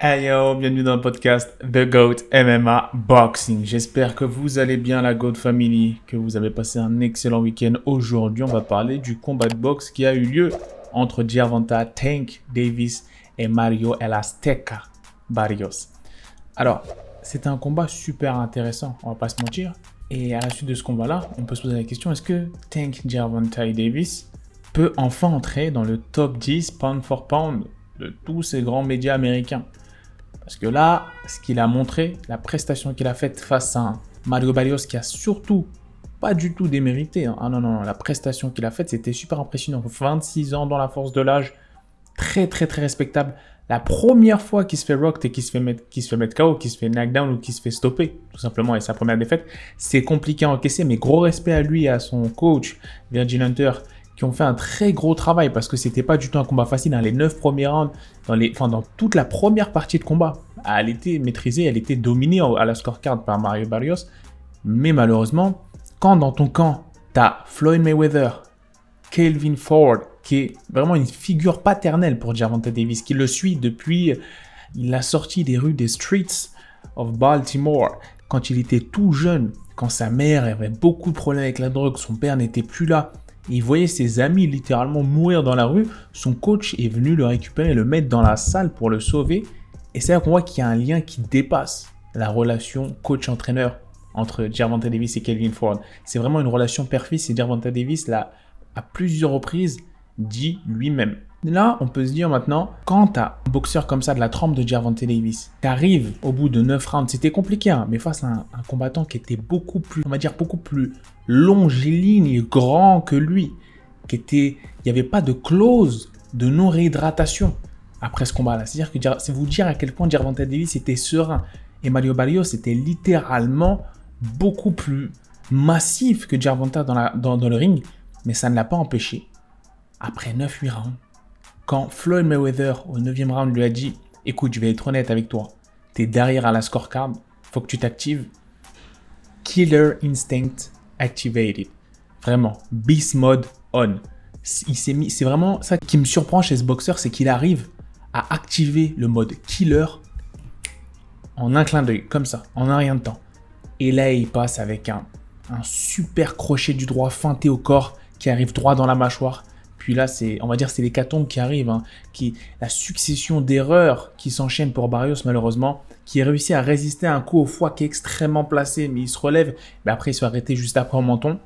Hey yo, bienvenue dans le podcast The GOAT MMA Boxing. J'espère que vous allez bien la GOAT Family, que vous avez passé un excellent week-end. Aujourd'hui, on va parler du combat de boxe qui a eu lieu entre Gervonta Tank Davis et Mario El Azteca Barrios. Alors, c'était un combat super intéressant, on va pas se mentir. Et à la suite de ce combat-là, on peut se poser la question, est-ce que Tank Gervonta Davis peut enfin entrer dans le top 10 pound for pound de tous ces grands médias américains? Parce que là, ce qu'il a montré, la prestation qu'il a faite face à Mario Barrios qui a surtout pas du tout démérité. Hein. Ah non, non, non, la prestation qu'il a faite, c'était super impressionnant. 26 ans dans la force de l'âge, très, très, très respectable. La première fois qu'il se fait rock et qu'il se fait mettre, qu'il se fait mettre KO, qu'il se fait knockdown ou qu'il se fait stopper, tout simplement, et sa première défaite, c'est compliqué à encaisser, mais gros respect à lui et à son coach, Virgin Hunter, qui ont fait un très gros travail parce que c'était pas du tout un combat facile dans les 9 premiers rounds, dans, les, enfin, dans toute la première partie de combat. Elle était maîtrisée, elle était dominée à la scorecard par Mario Barrios. Mais malheureusement, quand dans ton camp, tu as Floyd Mayweather, Kelvin Ford, qui est vraiment une figure paternelle pour Gervonta Davis, qui le suit depuis, il a sorti des rues des streets of Baltimore quand il était tout jeune, quand sa mère avait beaucoup de problèmes avec la drogue, son père n'était plus là, il voyait ses amis littéralement mourir dans la rue. Son coach est venu le récupérer le mettre dans la salle pour le sauver. Et c'est là qu'on voit qu'il y a un lien qui dépasse la relation coach-entraîneur entre Gervonta Davis et Kelvin Ford. C'est vraiment une relation père-fils et Gervonta Davis l'a à plusieurs reprises dit lui-même. Là, on peut se dire maintenant, quand tu as un boxeur comme ça de la trempe de Gervonta Davis, tu arrives au bout de 9 rounds, c'était compliqué, hein, mais face à un, combattant qui était beaucoup plus, on va dire, beaucoup plus longiligne et grand que lui, qui était, il n'y avait pas de clause de non-réhydratation après ce combat-là. C'est-à-dire que c'est vous dire à quel point Gervonta Davis était serein. Et Mario Barrios était littéralement beaucoup plus massif que Gervonta dans le ring, mais ça ne l'a pas empêché. Après 9-8 rounds, quand Floyd Mayweather au 9 round lui a dit Écoute, je vais être honnête avec toi, t'es derrière à la scorecard, faut que tu t'actives. Killer Instinct activated. Vraiment, Beast Mode on. C'est vraiment ça qui me surprend chez ce boxeur, c'est qu'il arrive à activer le mode killer en un clin d'œil, comme ça, en un rien de temps. Et là, il passe avec un, un super crochet du droit feinté au corps qui arrive droit dans la mâchoire puis là, c'est, on va dire, c'est l'hécatombe qui arrive, hein, qui, la succession d'erreurs qui s'enchaînent pour Barrios, malheureusement, qui a réussi à résister à un coup au foie qui est extrêmement placé, mais il se relève, mais après il se fait arrêter juste après au menton.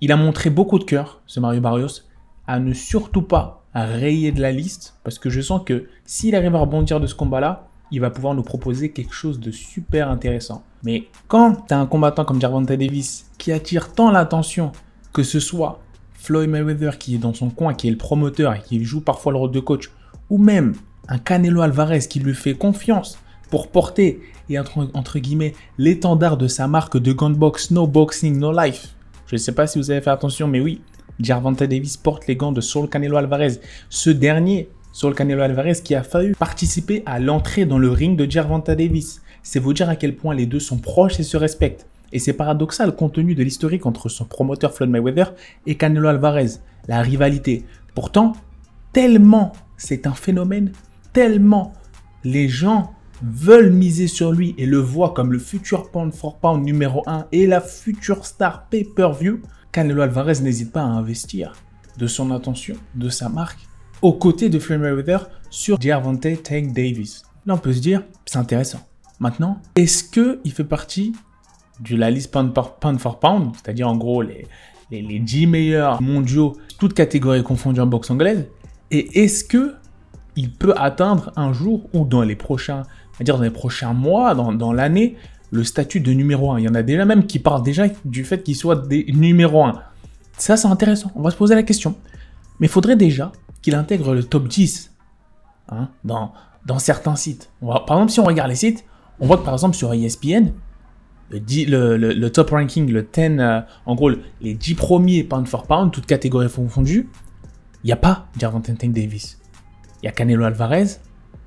Il a montré beaucoup de cœur, ce Mario Barrios, à ne surtout pas rayer de la liste, parce que je sens que s'il arrive à rebondir de ce combat-là, il va pouvoir nous proposer quelque chose de super intéressant. Mais quand tu as un combattant comme Gervonta Davis qui attire tant l'attention, que ce soit Floyd Mayweather qui est dans son coin, qui est le promoteur et qui joue parfois le rôle de coach, ou même un Canelo Alvarez qui lui fait confiance pour porter et entre, guillemets l'étendard de sa marque de gunbox No Boxing No Life. Je ne sais pas si vous avez fait attention, mais oui, Gervonta Davis porte les gants de Saul Canelo Alvarez. Ce dernier, Saul Canelo Alvarez, qui a failli participer à l'entrée dans le ring de Gervonta Davis. C'est vous dire à quel point les deux sont proches et se respectent. Et c'est paradoxal compte tenu de l'historique entre son promoteur Floyd Mayweather et Canelo Alvarez, la rivalité. Pourtant, tellement c'est un phénomène, tellement les gens veulent miser sur lui et le voient comme le futur pound for pound numéro 1 et la future star pay-per-view, Canelo Alvarez n'hésite pas à investir de son attention, de sa marque, aux côtés de Floyd Mayweather sur Gervonta Tank Davis. Là, on peut se dire, c'est intéressant. Maintenant, est-ce qu'il fait partie de la liste pound, for pound, c'est-à-dire en gros les, les, 10 meilleurs mondiaux, toutes catégories confondues en boxe anglaise, et est-ce que il peut atteindre un jour ou dans les prochains, dire dans les prochains mois, dans, dans l'année, le statut de numéro 1. Il y en a déjà même qui parlent déjà du fait qu'il soit des numéro 1. Ça, c'est intéressant. On va se poser la question. Mais il faudrait déjà qu'il intègre le top 10 hein, dans, dans certains sites. par exemple, si on regarde les sites, on voit que par exemple sur ESPN, le, top ranking, le 10, euh, en gros, les 10 premiers pound for pound, toutes catégories confondues, il n'y a pas Gervonta Davis. Il y a Canelo Alvarez.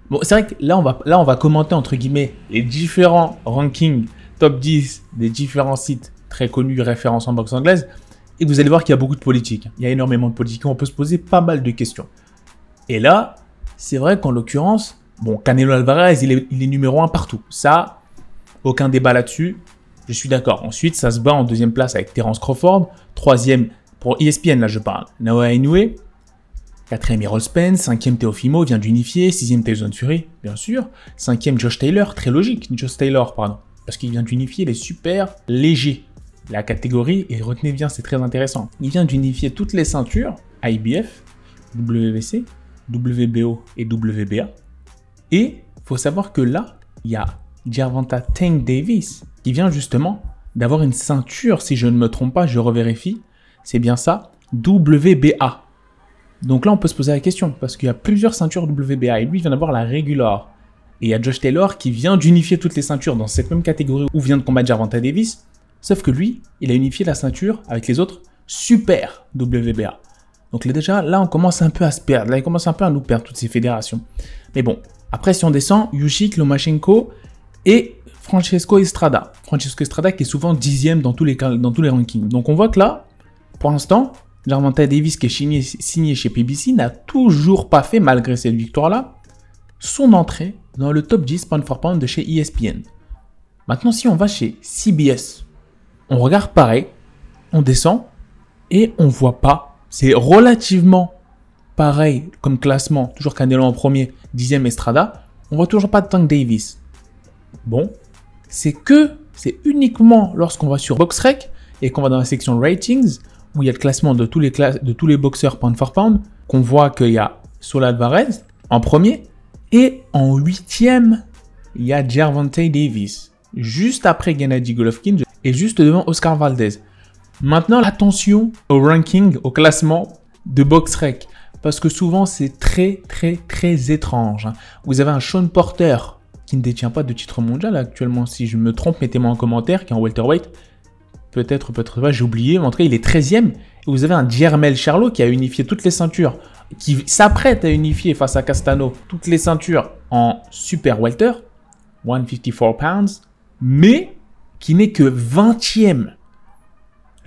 Bon, c'est vrai que là on, va, là, on va commenter, entre guillemets, les différents rankings top 10 des différents sites très connus, références en boxe anglaise. Et vous allez voir qu'il y a beaucoup de politique. Il y a énormément de politique. On peut se poser pas mal de questions. Et là, c'est vrai qu'en l'occurrence, Bon, Canelo Alvarez, il est, il est numéro un partout. Ça, aucun débat là-dessus. Je suis d'accord. Ensuite, ça se bat en deuxième place avec Terence Crawford. Troisième, pour ESPN, là je parle, Noah Inoue. Quatrième, Errol Spence. Cinquième, Teofimo vient d'unifier. Sixième, Tyson Fury, bien sûr. Cinquième, Josh Taylor, très logique. Josh Taylor, pardon. Parce qu'il vient d'unifier les super légers. La catégorie, et retenez bien, c'est très intéressant. Il vient d'unifier toutes les ceintures, IBF, WBC, WBO et WBA. Et faut savoir que là, il y a Gervonta Tank Davis qui vient justement d'avoir une ceinture, si je ne me trompe pas, je revérifie, c'est bien ça, WBA. Donc là, on peut se poser la question, parce qu'il y a plusieurs ceintures WBA, et lui, vient d'avoir la régular. Et il y a Josh Taylor qui vient d'unifier toutes les ceintures dans cette même catégorie où vient de combattre Gervonta Davis, sauf que lui, il a unifié la ceinture avec les autres super WBA. Donc là, déjà, là, on commence un peu à se perdre, là, il commence un peu à nous perdre toutes ces fédérations. Mais bon, après, si on descend, Yushik Lomachenko et Francesco Estrada. Francesco Estrada qui est souvent dixième dans tous les, dans tous les rankings. Donc on voit que là, pour l'instant, Gervonta Davis qui est signé, chez PBC n'a toujours pas fait, malgré cette victoire-là, son entrée dans le top 10 pound for pound de chez ESPN. Maintenant, si on va chez CBS, on regarde pareil, on descend et on voit pas. C'est relativement pareil comme classement, toujours Canelo en premier, dixième Estrada. On voit toujours pas de Tank Davis. Bon, c'est que, c'est uniquement lorsqu'on va sur BoxRec et qu'on va dans la section Ratings, où il y a le classement de tous les, boxeurs pound for pound, qu'on voit qu'il y a Solad Alvarez en premier, et en huitième, il y a Gervonta Davis, juste après Gennady Golovkin et juste devant Oscar Valdez. Maintenant, attention au ranking, au classement de BoxRec, parce que souvent c'est très très très étrange. Vous avez un Sean Porter qui ne détient pas de titre mondial actuellement. Si je me trompe, mettez-moi en commentaire, qui est en welterweight. Peut-être, peut-être pas, j'ai oublié. Mais en tout cas, il est 13e. Et vous avez un Jermel Charlot qui a unifié toutes les ceintures, qui s'apprête à unifier face à Castano toutes les ceintures en super welter, 154 pounds, mais qui n'est que 20e.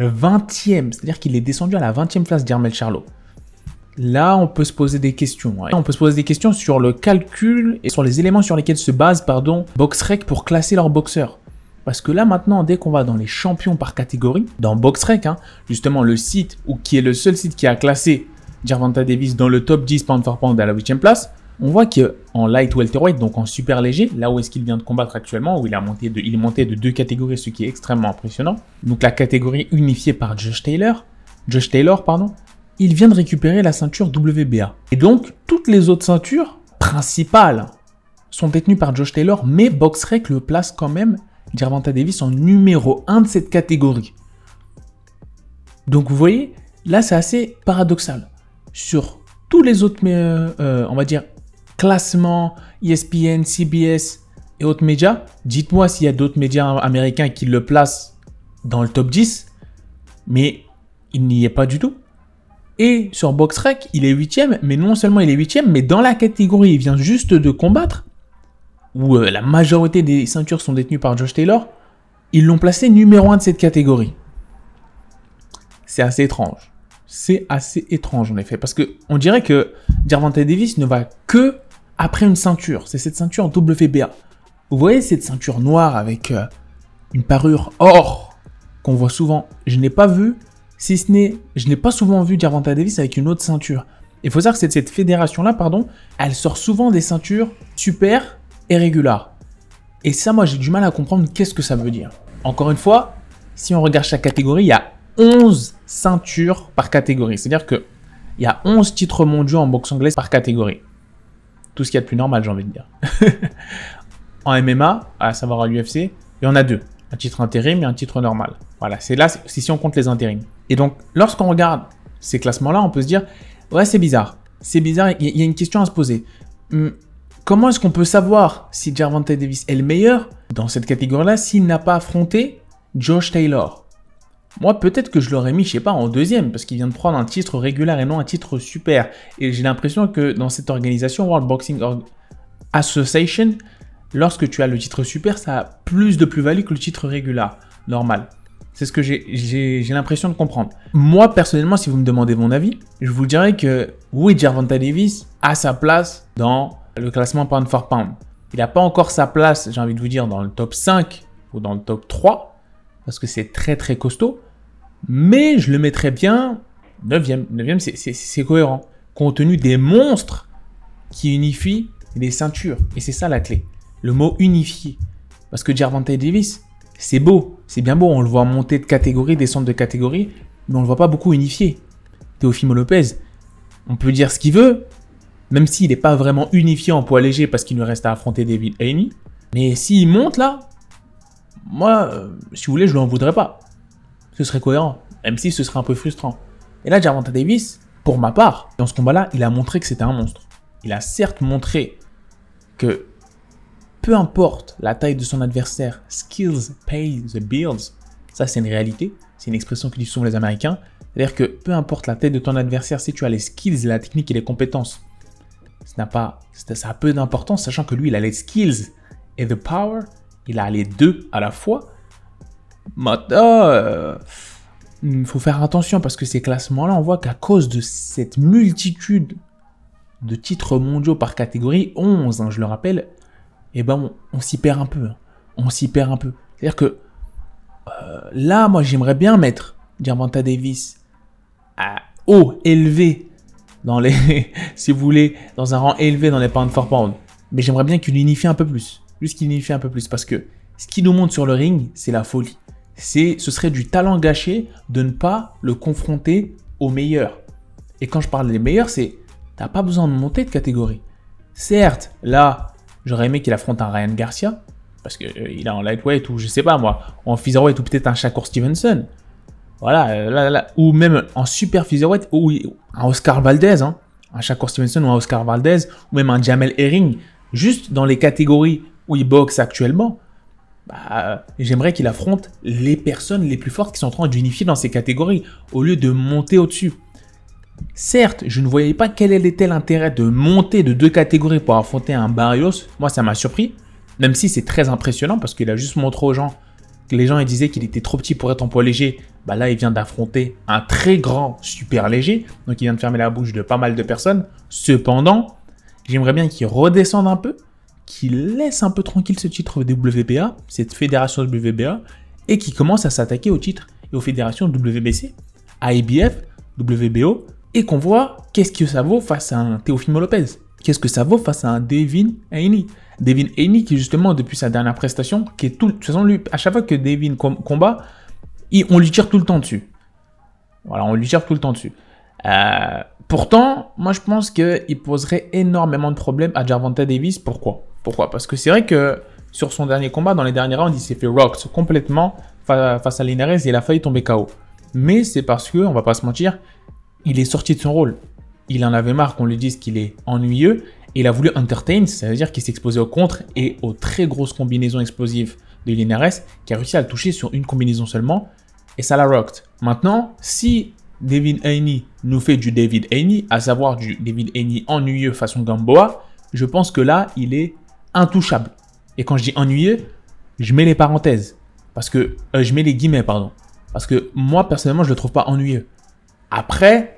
20e, c'est-à-dire qu'il est descendu à la 20e place Jermel Charlot. Là, on peut se poser des questions. On peut se poser des questions sur le calcul et sur les éléments sur lesquels se base, pardon, BoxRec pour classer leurs boxeurs. Parce que là maintenant, dès qu'on va dans les champions par catégorie, dans BoxRec, hein, justement le site, ou qui est le seul site qui a classé Gervonta Davis dans le top 10 pound for pound à la 8 place, on voit qu'en light welterweight, donc en super léger, là où est-ce qu'il vient de combattre actuellement, où il, a monté de, il est monté de deux catégories, ce qui est extrêmement impressionnant. Donc la catégorie unifiée par Josh Taylor, Josh Taylor, pardon, il vient de récupérer la ceinture WBA. Et donc, toutes les autres ceintures principales sont détenues par Josh Taylor, mais BoxRec le place quand même, Gervonta Davis, en numéro 1 de cette catégorie. Donc vous voyez, là c'est assez paradoxal. Sur tous les autres, euh, euh, on va dire, classements, ESPN, CBS et autres médias, dites-moi s'il y a d'autres médias américains qui le placent dans le top 10, mais il n'y est pas du tout. Et sur BoxRec, il est huitième, mais non seulement il est huitième, mais dans la catégorie, il vient juste de combattre, où euh, la majorité des ceintures sont détenues par Josh Taylor, ils l'ont placé numéro un de cette catégorie. C'est assez étrange. C'est assez étrange en effet, parce que on dirait que Gervonta Davis ne va que après une ceinture. C'est cette ceinture WBA. Vous voyez cette ceinture noire avec euh, une parure or qu'on voit souvent. Je n'ai pas vu si ce n'est, je n'ai pas souvent vu Gervonta Davis avec une autre ceinture. Il faut savoir que cette, fédération-là, pardon, elle sort souvent des ceintures super et régulaires. Et ça, moi, j'ai du mal à comprendre qu'est-ce que ça veut dire. Encore une fois, si on regarde chaque catégorie, il y a 11 ceintures par catégorie. C'est-à-dire que il y a 11 titres mondiaux en boxe anglaise par catégorie. Tout ce qu'il y a de plus normal, j'ai envie de dire. en MMA, à savoir à l'UFC, il y en a deux. Un titre intérim et un titre normal. Voilà, c'est là, c'est si on compte les intérims. Et donc, lorsqu'on regarde ces classements-là, on peut se dire, ouais, c'est bizarre. C'est bizarre, il y, a une question à se poser. Hum, comment est-ce qu'on peut savoir si Gervonta Davis est le meilleur dans cette catégorie-là s'il n'a pas affronté Josh Taylor? Moi, peut-être que je l'aurais mis, je sais pas, en deuxième, parce qu'il vient de prendre un titre régulier et non un titre super. Et j'ai l'impression que dans cette organisation, World Boxing Association, lorsque tu as le titre super, ça a plus de plus-value que le titre régulier, normal. C'est ce que j'ai l'impression de comprendre. Moi, personnellement, si vous me demandez mon avis, je vous dirais que oui, Gervonta Davis a sa place dans le classement pound for pound. Il n'a pas encore sa place, j'ai envie de vous dire, dans le top 5 ou dans le top 3, parce que c'est très très costaud. Mais je le mettrais bien 9e. 9e, c'est cohérent. Compte tenu des monstres qui unifient les ceintures. Et c'est ça la clé. Le mot unifié. Parce que Gervonta Davis, c'est beau, c'est bien beau. On le voit monter de catégorie, descendre de catégorie, mais on le voit pas beaucoup unifié. Teofimo Lopez, on peut dire ce qu'il veut, même s'il n'est pas vraiment unifié en poids léger parce qu'il nous reste à affronter David Haney. Mais s'il monte là, moi, euh, si vous voulez, je ne l'en voudrais pas. Ce serait cohérent, même si ce serait un peu frustrant. Et là, Gervonta Davis, pour ma part, dans ce combat-là, il a montré que c'était un monstre. Il a certes montré que peu importe la taille de son adversaire, skills pay the bills. Ça, c'est une réalité. C'est une expression que souvent les Américains. C'est-à-dire que peu importe la taille de ton adversaire, si tu as les skills, la technique et les compétences, ça n'a pas, ça a peu d'importance, sachant que lui, il a les skills et the power. Il a les deux à la fois. Maintenant, euh, il faut faire attention parce que ces classements-là, on voit qu'à cause de cette multitude de titres mondiaux par catégorie, 11, hein, je le rappelle, eh ben on, s'y perd un peu. Hein. On s'y perd un peu. C'est-à-dire que euh, là, moi, j'aimerais bien mettre Diamanta Davis à haut, élevé, dans les, si vous voulez, dans un rang élevé dans les pound for pound. Mais j'aimerais bien qu'il unifie un peu plus. Juste qu'il unifie un peu plus. Parce que ce qui nous montre sur le ring, c'est la folie. C'est, ce serait du talent gâché de ne pas le confronter aux meilleurs. Et quand je parle des meilleurs, c'est t'as pas besoin de monter de catégorie. Certes, là, J'aurais aimé qu'il affronte un Ryan Garcia, parce qu'il euh, est en lightweight ou je sais pas moi, en featherweight ou peut-être un Shakur Stevenson. Voilà, euh, ou même en super featherweight ou un Oscar Valdez, hein, un Shakur Stevenson ou un Oscar Valdez, ou même un Jamel Herring, juste dans les catégories où il boxe actuellement. Bah, j'aimerais qu'il affronte les personnes les plus fortes qui sont en train d'unifier dans ces catégories, au lieu de monter au-dessus. Certes, je ne voyais pas quel était l'intérêt de monter de deux catégories pour affronter un Barrios. Moi, ça m'a surpris. Même si c'est très impressionnant parce qu'il a juste montré aux gens que les gens disaient qu'il était trop petit pour être en poids léger. Bah là, il vient d'affronter un très grand super léger. Donc, il vient de fermer la bouche de pas mal de personnes. Cependant, j'aimerais bien qu'il redescende un peu, qu'il laisse un peu tranquille ce titre WBA, cette fédération WBA, et qu'il commence à s'attaquer au titre et aux fédérations WBC, IBF, WBO, et qu'on voit qu'est-ce que ça vaut face à un Teofimo Lopez. Qu'est-ce que ça vaut face à un Devin Haney. Devin Haney qui justement depuis sa dernière prestation, qui est tout, de toute façon lui, à chaque fois que Devin combat, on lui tire tout le temps dessus. Voilà, on lui tire tout le temps dessus. Euh, pourtant, moi je pense qu'il poserait énormément de problèmes à Jarvanta Davis. Pourquoi? Pourquoi? Parce que c'est vrai que sur son dernier combat, dans les derniers rounds, il s'est fait rocks complètement face à Linares et il a failli tomber KO. Mais c'est parce que, on va pas se mentir, il est sorti de son rôle. Il en avait marre qu'on lui dise qu'il est ennuyeux. Et il a voulu entertain, c'est-à-dire qu'il s'est exposé au contre et aux très grosses combinaisons explosives de Linares, qui a réussi à le toucher sur une combinaison seulement. Et ça l'a rocked. Maintenant, si David Haney nous fait du David Haney, à savoir du David Haney ennuyeux façon Gamboa, je pense que là, il est intouchable. Et quand je dis ennuyeux, je mets les parenthèses. Parce que, euh, je mets les guillemets, pardon. Parce que moi, personnellement, je le trouve pas ennuyeux. Après,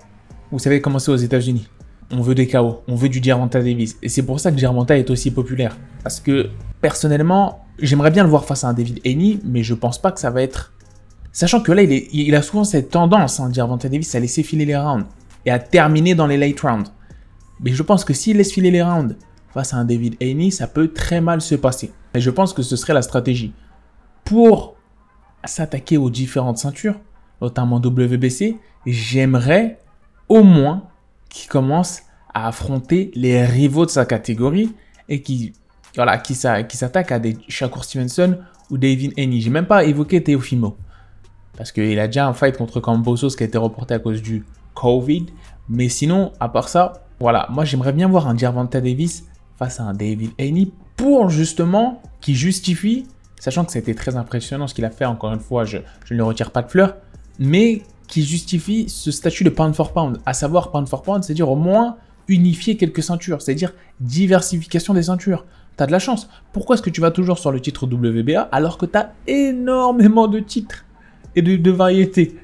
vous savez comment c'est aux États-Unis. On veut des chaos, on veut du Gervonta Davis. Et c'est pour ça que Gervonta est aussi populaire. Parce que, personnellement, j'aimerais bien le voir face à un David Haney, mais je pense pas que ça va être. Sachant que là, il, a souvent cette tendance, hein, Davis, à laisser filer les rounds et à terminer dans les late rounds. Mais je pense que s'il laisse filer les rounds face à un David Haney, ça peut très mal se passer. Et je pense que ce serait la stratégie. Pour s'attaquer aux différentes ceintures, notamment WBC, j'aimerais au moins qu'il commence à affronter les rivaux de sa catégorie et qui voilà, qui, s'attaque à des Shakur Stevenson ou David Haney. J'ai même pas évoqué Teofimo parce qu'il a déjà un fight contre Cambosos qui a été reporté à cause du Covid. Mais sinon, à part ça, voilà, moi j'aimerais bien voir un Gervonta Davis face à un David Haney pour justement qui justifie, sachant que c'était très impressionnant ce qu'il a fait, encore une fois, je, je ne le retire pas de fleurs, mais qui justifie ce statut de pound for pound. À savoir, pound for pound, c'est-à-dire au moins unifier quelques ceintures, c'est-à-dire diversification des ceintures. T'as de la chance. Pourquoi est-ce que tu vas toujours sur le titre WBA alors que t'as énormément de titres et de, variétés?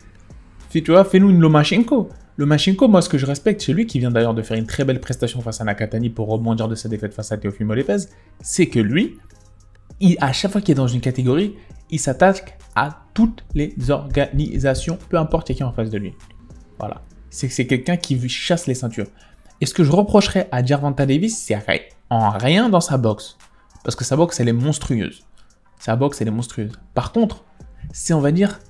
Tu vois, fais-nous une Lomachenko. Lomachenko, moi, ce que je respecte chez lui, qui vient d'ailleurs de faire une très belle prestation face à Nakatani pour rebondir de sa défaite face à Teofimo Lopez, c'est que lui, à chaque fois qu'il est dans une catégorie, il s'attaque à toutes les organisations, peu importe qui est en face de lui. Voilà. C'est que quelqu'un qui chasse les ceintures. Et ce que je reprocherais à Gervonta Davis, c'est en rien dans sa boxe. Parce que sa boxe, elle est monstrueuse. Sa boxe, elle est monstrueuse. Par contre, c'est, on va dire,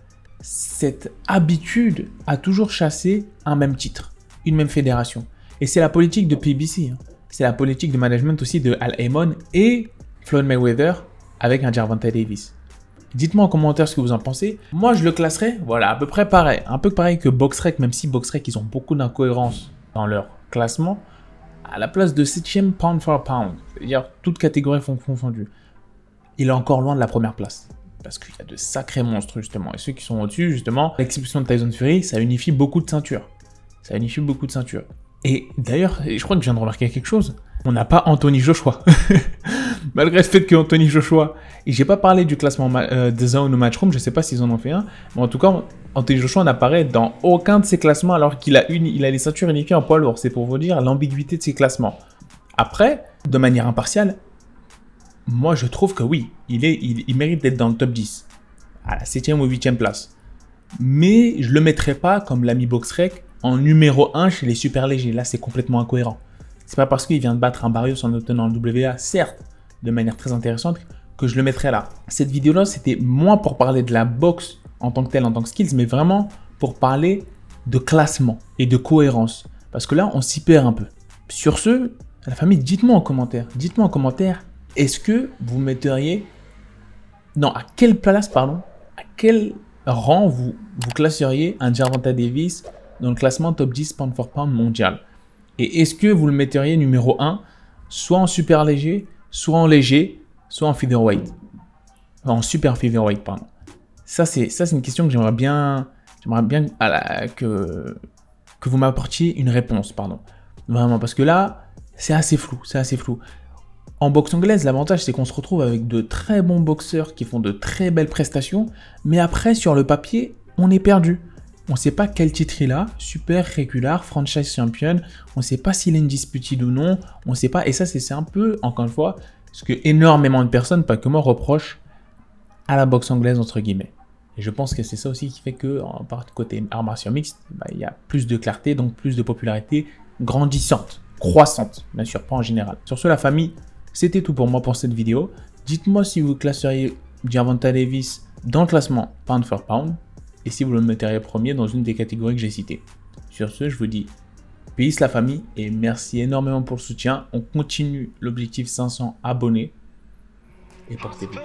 cette habitude à toujours chasser un même titre, une même fédération. Et c'est la politique de PBC. Hein. C'est la politique de management aussi de Al Amon et Floyd Mayweather avec un Gervonta Davis. Dites-moi en commentaire ce que vous en pensez. Moi, je le classerais, voilà, à peu près pareil. Un peu pareil que BoxRec, même si BoxRec, ils ont beaucoup d'incohérences dans leur classement. À la place de 7ème pound for pound, c'est-à-dire toutes catégories confondues, il est encore loin de la première place parce qu'il y a de sacrés monstres justement. Et ceux qui sont au-dessus, justement, l'exception de Tyson Fury, ça unifie beaucoup de ceintures. Ça unifie beaucoup de ceintures. Et d'ailleurs, je crois que je viens de remarquer quelque chose. On n'a pas Anthony Joshua. Malgré le fait que Anthony Joshua, et j'ai pas parlé du classement euh, des Zone ou Matchroom, je sais pas s'ils en ont fait un, mais en tout cas, Anthony Joshua n'apparaît dans aucun de ses classements alors qu'il a, une, il a les ceintures unifiées en poids lourd. C'est pour vous dire l'ambiguïté de ses classements. Après, de manière impartiale, moi je trouve que oui, il, est, il, mérite d'être dans le top 10, à la 7 ou 8 place. Mais je le mettrai pas comme l'ami Boxrec en numéro 1 chez les super légers. Là, c'est complètement incohérent. C'est pas parce qu'il vient de battre un Barrios en obtenant le WA, certes, de manière très intéressante, que je le mettrai là. Cette vidéo-là, c'était moins pour parler de la boxe en tant que telle, en tant que skills, mais vraiment pour parler de classement et de cohérence. Parce que là, on s'y perd un peu. Sur ce, la famille, dites-moi en commentaire. Dites-moi en commentaire est-ce que vous metteriez... Non, à quelle place, pardon À quel rang vous, vous classeriez un Gervonta Davis dans le classement top 10 pound for pound mondial? Et est-ce que vous le metteriez numéro 1, soit en super léger, soit en léger, soit en featherweight En super featherweight, pardon. Ça, c'est, ça, c'est une question que j'aimerais bien, bien que, que vous m'apportiez une réponse, pardon. Vraiment, parce que là, c'est assez flou, c'est assez flou. En boxe anglaise, l'avantage c'est qu'on se retrouve avec de très bons boxeurs qui font de très belles prestations, mais après sur le papier, on est perdu. On ne sait pas quel titre il a, super régular, franchise champion, on ne sait pas s'il est disputed ou non, on ne sait pas, et ça c'est un peu, encore une fois, ce que énormément de personnes, pas que moi, reprochent à la boxe anglaise entre guillemets. Et je pense que c'est ça aussi qui fait que, en part côté art mixte, bah, il y a plus de clarté, donc plus de popularité grandissante, croissante, bien sûr, pas en général. Sur ce, la famille, c'était tout pour moi pour cette vidéo. Dites-moi si vous classeriez Gervonta Davis dans le classement pound for pound et si vous le metteriez premier dans une des catégories que j'ai citées. Sur ce, je vous dis peace la famille et merci énormément pour le soutien. On continue l'objectif 500 abonnés et portez-vous bien.